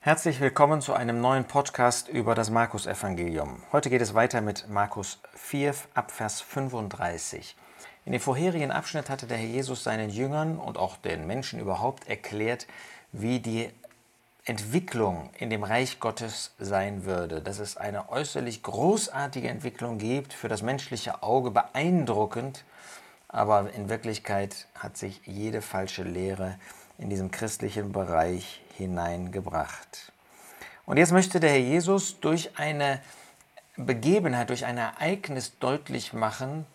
Herzlich willkommen zu einem neuen Podcast über das Markus-Evangelium. Heute geht es weiter mit Markus 4, Abvers 35. In dem vorherigen Abschnitt hatte der Herr Jesus seinen Jüngern und auch den Menschen überhaupt erklärt, wie die Entwicklung in dem Reich Gottes sein würde, dass es eine äußerlich großartige Entwicklung gibt, für das menschliche Auge beeindruckend, aber in Wirklichkeit hat sich jede falsche Lehre in diesem christlichen Bereich hineingebracht. Und jetzt möchte der Herr Jesus durch eine Begebenheit, durch ein Ereignis deutlich machen,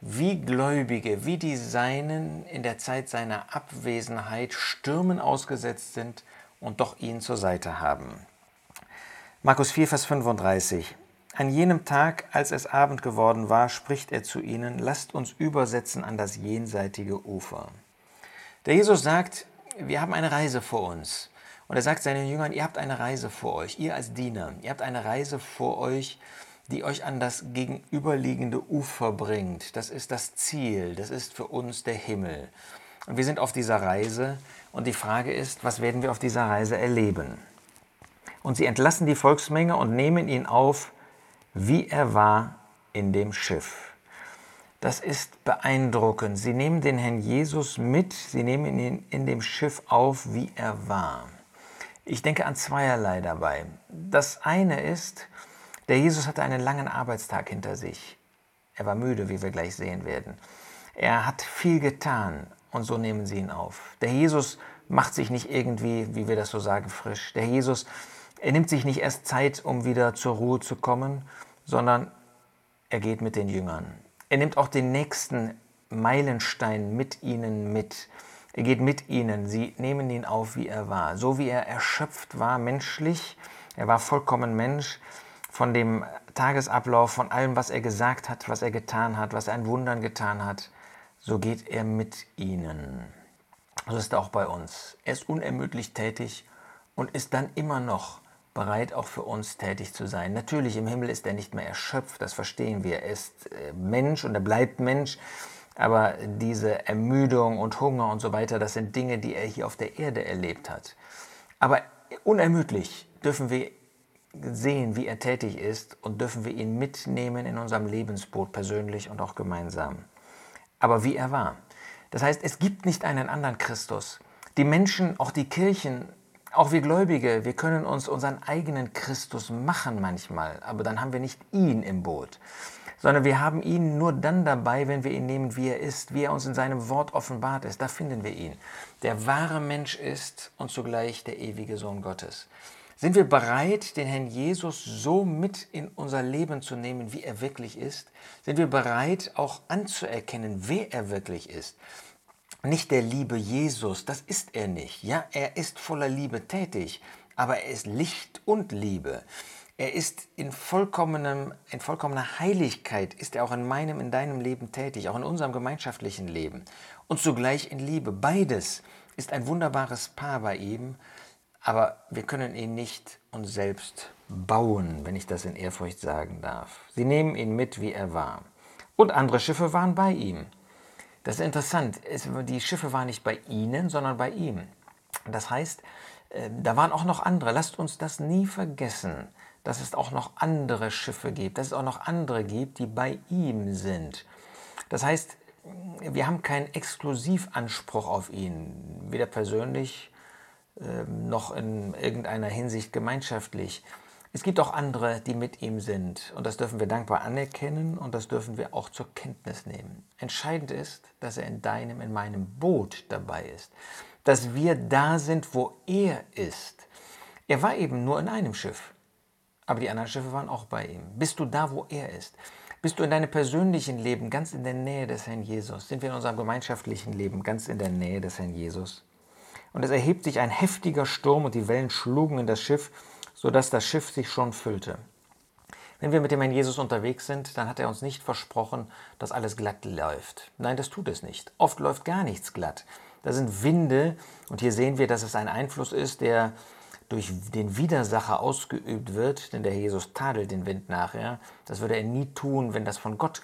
wie Gläubige, wie die Seinen in der Zeit seiner Abwesenheit Stürmen ausgesetzt sind und doch ihn zur Seite haben. Markus 4, Vers 35. An jenem Tag, als es Abend geworden war, spricht er zu ihnen, lasst uns übersetzen an das jenseitige Ufer. Der Jesus sagt, wir haben eine Reise vor uns. Und er sagt seinen Jüngern, ihr habt eine Reise vor euch, ihr als Diener, ihr habt eine Reise vor euch, die euch an das gegenüberliegende Ufer bringt. Das ist das Ziel, das ist für uns der Himmel. Und wir sind auf dieser Reise und die Frage ist, was werden wir auf dieser Reise erleben? Und sie entlassen die Volksmenge und nehmen ihn auf, wie er war in dem Schiff. Das ist beeindruckend. Sie nehmen den Herrn Jesus mit, sie nehmen ihn in dem Schiff auf, wie er war. Ich denke an zweierlei dabei. Das eine ist, der Jesus hatte einen langen Arbeitstag hinter sich. Er war müde, wie wir gleich sehen werden. Er hat viel getan und so nehmen sie ihn auf. Der Jesus macht sich nicht irgendwie, wie wir das so sagen, frisch. Der Jesus, er nimmt sich nicht erst Zeit, um wieder zur Ruhe zu kommen, sondern er geht mit den Jüngern. Er nimmt auch den nächsten Meilenstein mit ihnen mit. Er geht mit ihnen. Sie nehmen ihn auf, wie er war. So wie er erschöpft war, menschlich. Er war vollkommen Mensch von dem Tagesablauf, von allem, was er gesagt hat, was er getan hat, was er an Wundern getan hat, so geht er mit ihnen. So ist er auch bei uns. Er ist unermüdlich tätig und ist dann immer noch bereit, auch für uns tätig zu sein. Natürlich, im Himmel ist er nicht mehr erschöpft, das verstehen wir. Er ist äh, Mensch und er bleibt Mensch. Aber diese Ermüdung und Hunger und so weiter, das sind Dinge, die er hier auf der Erde erlebt hat. Aber unermüdlich dürfen wir sehen, wie er tätig ist und dürfen wir ihn mitnehmen in unserem Lebensboot persönlich und auch gemeinsam. Aber wie er war. Das heißt, es gibt nicht einen anderen Christus. Die Menschen, auch die Kirchen, auch wir Gläubige, wir können uns unseren eigenen Christus machen manchmal, aber dann haben wir nicht ihn im Boot, sondern wir haben ihn nur dann dabei, wenn wir ihn nehmen, wie er ist, wie er uns in seinem Wort offenbart ist. Da finden wir ihn. Der wahre Mensch ist und zugleich der ewige Sohn Gottes. Sind wir bereit, den Herrn Jesus so mit in unser Leben zu nehmen, wie er wirklich ist? Sind wir bereit, auch anzuerkennen, wer er wirklich ist? Nicht der Liebe Jesus, das ist er nicht. Ja, er ist voller Liebe tätig, aber er ist Licht und Liebe. Er ist in, vollkommenem, in vollkommener Heiligkeit, ist er auch in meinem, in deinem Leben tätig, auch in unserem gemeinschaftlichen Leben. Und zugleich in Liebe. Beides ist ein wunderbares Paar bei ihm aber wir können ihn nicht uns selbst bauen, wenn ich das in Ehrfurcht sagen darf. Sie nehmen ihn mit, wie er war. Und andere Schiffe waren bei ihm. Das ist interessant. Die Schiffe waren nicht bei ihnen, sondern bei ihm. Das heißt, äh, da waren auch noch andere. Lasst uns das nie vergessen, dass es auch noch andere Schiffe gibt, dass es auch noch andere gibt, die bei ihm sind. Das heißt, wir haben keinen Exklusivanspruch auf ihn, weder persönlich ähm, noch in irgendeiner Hinsicht gemeinschaftlich. Es gibt auch andere, die mit ihm sind. Und das dürfen wir dankbar anerkennen und das dürfen wir auch zur Kenntnis nehmen. Entscheidend ist, dass er in deinem, in meinem Boot dabei ist. Dass wir da sind, wo er ist. Er war eben nur in einem Schiff. Aber die anderen Schiffe waren auch bei ihm. Bist du da, wo er ist? Bist du in deinem persönlichen Leben ganz in der Nähe des Herrn Jesus? Sind wir in unserem gemeinschaftlichen Leben ganz in der Nähe des Herrn Jesus? Und es erhebt sich ein heftiger Sturm und die Wellen schlugen in das Schiff, sodass das Schiff sich schon füllte. Wenn wir mit dem Herrn Jesus unterwegs sind, dann hat er uns nicht versprochen, dass alles glatt läuft. Nein, das tut es nicht. Oft läuft gar nichts glatt. Da sind Winde und hier sehen wir, dass es ein Einfluss ist, der durch den Widersacher ausgeübt wird, denn der Jesus tadelt den Wind nachher. Das würde er nie tun, wenn das von Gott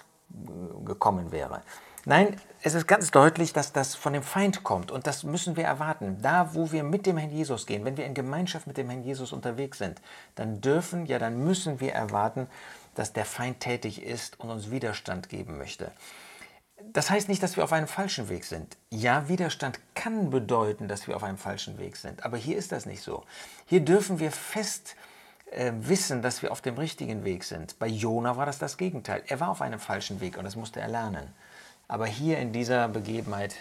gekommen wäre. Nein, es ist ganz deutlich, dass das von dem Feind kommt und das müssen wir erwarten. Da, wo wir mit dem Herrn Jesus gehen, wenn wir in Gemeinschaft mit dem Herrn Jesus unterwegs sind, dann dürfen, ja, dann müssen wir erwarten, dass der Feind tätig ist und uns Widerstand geben möchte. Das heißt nicht, dass wir auf einem falschen Weg sind. Ja, Widerstand kann bedeuten, dass wir auf einem falschen Weg sind, aber hier ist das nicht so. Hier dürfen wir fest äh, wissen, dass wir auf dem richtigen Weg sind. Bei Jona war das das Gegenteil. Er war auf einem falschen Weg und das musste er lernen. Aber hier in dieser Begebenheit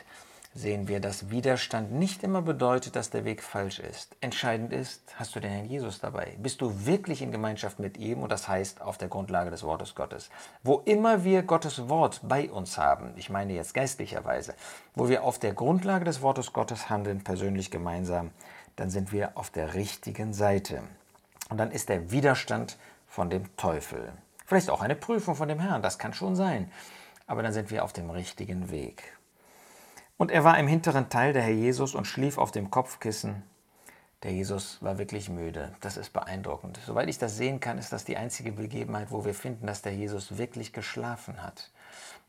sehen wir, dass Widerstand nicht immer bedeutet, dass der Weg falsch ist. Entscheidend ist, hast du den Herrn Jesus dabei? Bist du wirklich in Gemeinschaft mit ihm und das heißt auf der Grundlage des Wortes Gottes? Wo immer wir Gottes Wort bei uns haben, ich meine jetzt geistlicherweise, wo wir auf der Grundlage des Wortes Gottes handeln, persönlich gemeinsam, dann sind wir auf der richtigen Seite. Und dann ist der Widerstand von dem Teufel. Vielleicht auch eine Prüfung von dem Herrn, das kann schon sein. Aber dann sind wir auf dem richtigen Weg. Und er war im hinteren Teil der Herr Jesus und schlief auf dem Kopfkissen. Der Jesus war wirklich müde. Das ist beeindruckend. Soweit ich das sehen kann, ist das die einzige Begebenheit, wo wir finden, dass der Jesus wirklich geschlafen hat.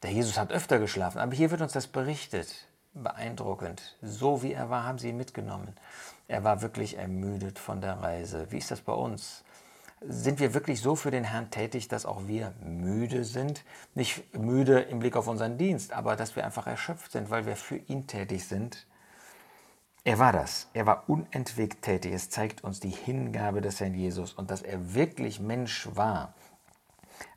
Der Jesus hat öfter geschlafen, aber hier wird uns das berichtet. Beeindruckend. So wie er war, haben sie ihn mitgenommen. Er war wirklich ermüdet von der Reise. Wie ist das bei uns? Sind wir wirklich so für den Herrn tätig, dass auch wir müde sind? Nicht müde im Blick auf unseren Dienst, aber dass wir einfach erschöpft sind, weil wir für ihn tätig sind. Er war das. Er war unentwegt tätig. Es zeigt uns die Hingabe des Herrn Jesus und dass er wirklich Mensch war.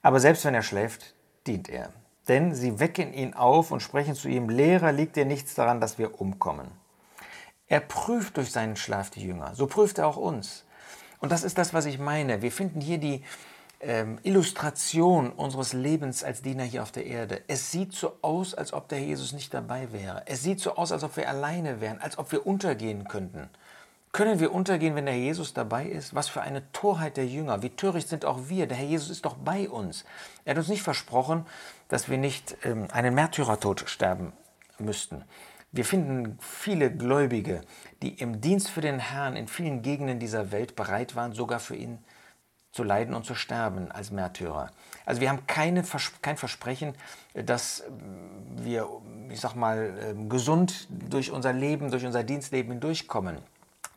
Aber selbst wenn er schläft, dient er. Denn sie wecken ihn auf und sprechen zu ihm, Lehrer, liegt dir nichts daran, dass wir umkommen. Er prüft durch seinen Schlaf die Jünger. So prüft er auch uns. Und das ist das, was ich meine. Wir finden hier die ähm, Illustration unseres Lebens als Diener hier auf der Erde. Es sieht so aus, als ob der Jesus nicht dabei wäre. Es sieht so aus, als ob wir alleine wären, als ob wir untergehen könnten. Können wir untergehen, wenn der Jesus dabei ist? Was für eine Torheit der Jünger. Wie töricht sind auch wir. Der Herr Jesus ist doch bei uns. Er hat uns nicht versprochen, dass wir nicht ähm, einen Märtyrertod sterben müssten. Wir finden viele Gläubige, die im Dienst für den Herrn in vielen Gegenden dieser Welt bereit waren, sogar für ihn zu leiden und zu sterben als Märtyrer. Also wir haben keine, kein Versprechen, dass wir, ich sag mal, ähm, gesund durch unser Leben, durch unser Dienstleben hindurchkommen.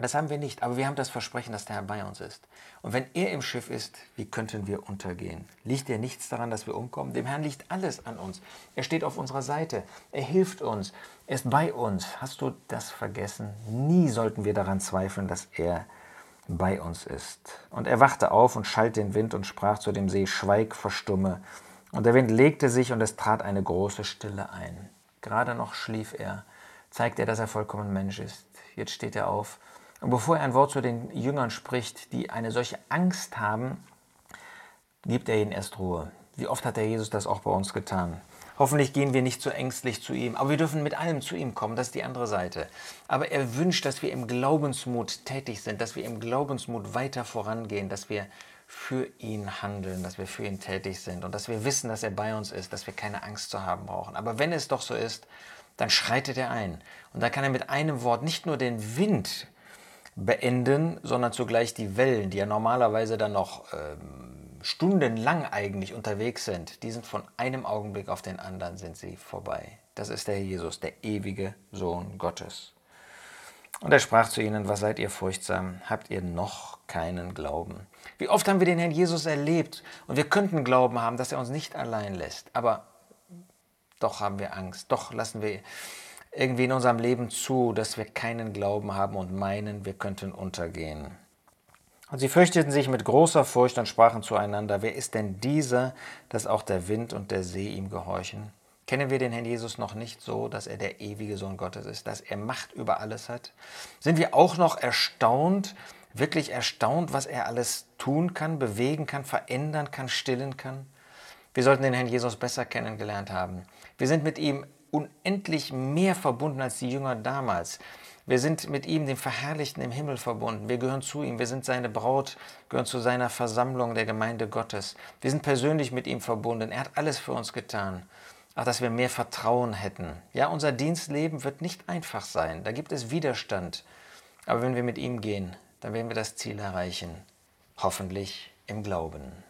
Das haben wir nicht, aber wir haben das Versprechen, dass der Herr bei uns ist. Und wenn er im Schiff ist, wie könnten wir untergehen? Liegt dir nichts daran, dass wir umkommen? Dem Herrn liegt alles an uns. Er steht auf unserer Seite. Er hilft uns. Er ist bei uns. Hast du das vergessen? Nie sollten wir daran zweifeln, dass er bei uns ist. Und er wachte auf und schalt den Wind und sprach zu dem See, Schweig, verstumme. Und der Wind legte sich und es trat eine große Stille ein. Gerade noch schlief er, zeigt er, dass er vollkommen Mensch ist. Jetzt steht er auf und bevor er ein Wort zu den Jüngern spricht, die eine solche Angst haben, gibt er ihnen erst Ruhe. Wie oft hat der Jesus das auch bei uns getan? Hoffentlich gehen wir nicht so ängstlich zu ihm, aber wir dürfen mit allem zu ihm kommen, das ist die andere Seite. Aber er wünscht, dass wir im Glaubensmut tätig sind, dass wir im Glaubensmut weiter vorangehen, dass wir für ihn handeln, dass wir für ihn tätig sind und dass wir wissen, dass er bei uns ist, dass wir keine Angst zu haben brauchen. Aber wenn es doch so ist, dann schreitet er ein. Und da kann er mit einem Wort nicht nur den Wind beenden, sondern zugleich die Wellen, die ja normalerweise dann noch ähm, stundenlang eigentlich unterwegs sind, die sind von einem Augenblick auf den anderen sind sie vorbei. Das ist der Jesus, der ewige Sohn Gottes. Und er sprach zu ihnen, was seid ihr furchtsam? Habt ihr noch keinen Glauben? Wie oft haben wir den Herrn Jesus erlebt und wir könnten Glauben haben, dass er uns nicht allein lässt. Aber doch haben wir Angst, doch lassen wir irgendwie in unserem Leben zu, dass wir keinen Glauben haben und meinen, wir könnten untergehen. Und sie fürchteten sich mit großer Furcht und sprachen zueinander, wer ist denn dieser, dass auch der Wind und der See ihm gehorchen? Kennen wir den Herrn Jesus noch nicht so, dass er der ewige Sohn Gottes ist, dass er Macht über alles hat? Sind wir auch noch erstaunt, wirklich erstaunt, was er alles tun kann, bewegen kann, verändern kann, stillen kann? Wir sollten den Herrn Jesus besser kennengelernt haben. Wir sind mit ihm unendlich mehr verbunden als die Jünger damals. Wir sind mit ihm, dem Verherrlichten im Himmel, verbunden. Wir gehören zu ihm. Wir sind seine Braut, gehören zu seiner Versammlung der Gemeinde Gottes. Wir sind persönlich mit ihm verbunden. Er hat alles für uns getan. Auch dass wir mehr Vertrauen hätten. Ja, unser Dienstleben wird nicht einfach sein. Da gibt es Widerstand. Aber wenn wir mit ihm gehen, dann werden wir das Ziel erreichen. Hoffentlich im Glauben.